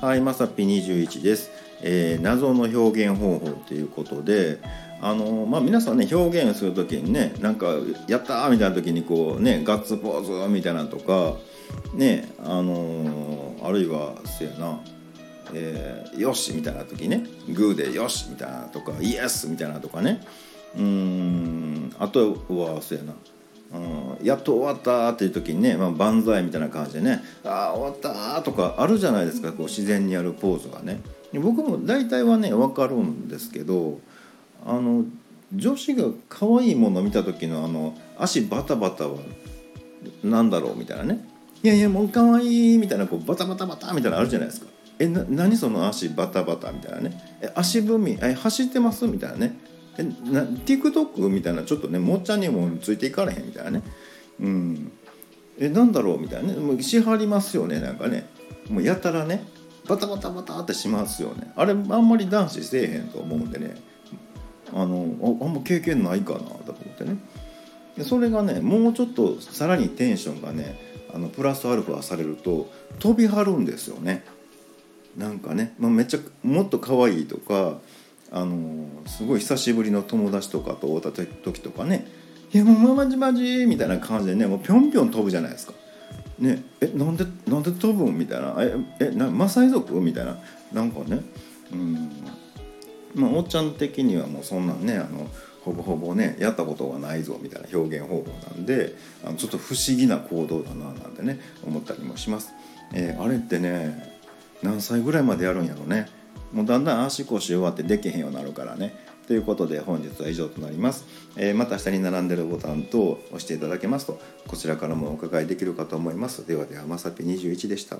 はい、まさぴ21です、えー謎の表現方法ということで、あのまあ、皆さんね表現する時にねなんか「やった!」みたいな時にこうねガッツポーズみたいなとかねあのあるいはせやな「えーよし!」みたいな時ね「グーでよし!」みたいなとか「イエス!」みたいなとかねうんあとはそうやなうん。やっと終わったっていう時にね、まあ、万歳みたいな感じでね「ああ終わった」とかあるじゃないですかこう自然にやるポーズがね。僕も大体はね分かるんですけどあの女子が可愛いもの見た時のあの足バタバタはなんだろうみたいなね「いやいやもう可愛いみたいなこうバタバタバタみたいなのあるじゃないですか。えな何その足バタバタみたいなね。え足踏みえ走ってますみたいなね。えな TikTok みたいなちょっとねもっちゃんにもついていかれへんみたいなね。うん。えなんだろうみたいなね。もうしはりますよねなんかね。もうやたらねバタバタバタってしますよね。あれあんまり男子せえへんと思うんでね。あのああんま経験ないかなと思ってね。でそれがねもうちょっとさらにテンションがねあのプラスアルファされると飛び張るんですよね。なんかね、まあ、めっちゃもっと可愛いとかあのすごい久しぶりの友達とかと会った時とかね「いやもうマジマジ」みたいな感じでねもうぴょんぴょん飛ぶじゃないですか。ね、えなんでなんで飛ぶんみたいな「ええなマサイ族?」みたいななんかねうんまあおっちゃん的にはもうそんなんねあのほぼほぼねやったことがないぞみたいな表現方法なんであのちょっと不思議な行動だななんてね思ったりもします。えーあれってね何歳ぐらいまでやるんやろねもうだんだん足腰弱ってできへんようになるからね。ということで本日は以上となります、えーまた下に並んでるボタン等を押していただけますとこちらからもお伺いできるかと思います。ではではまさぴ21でした。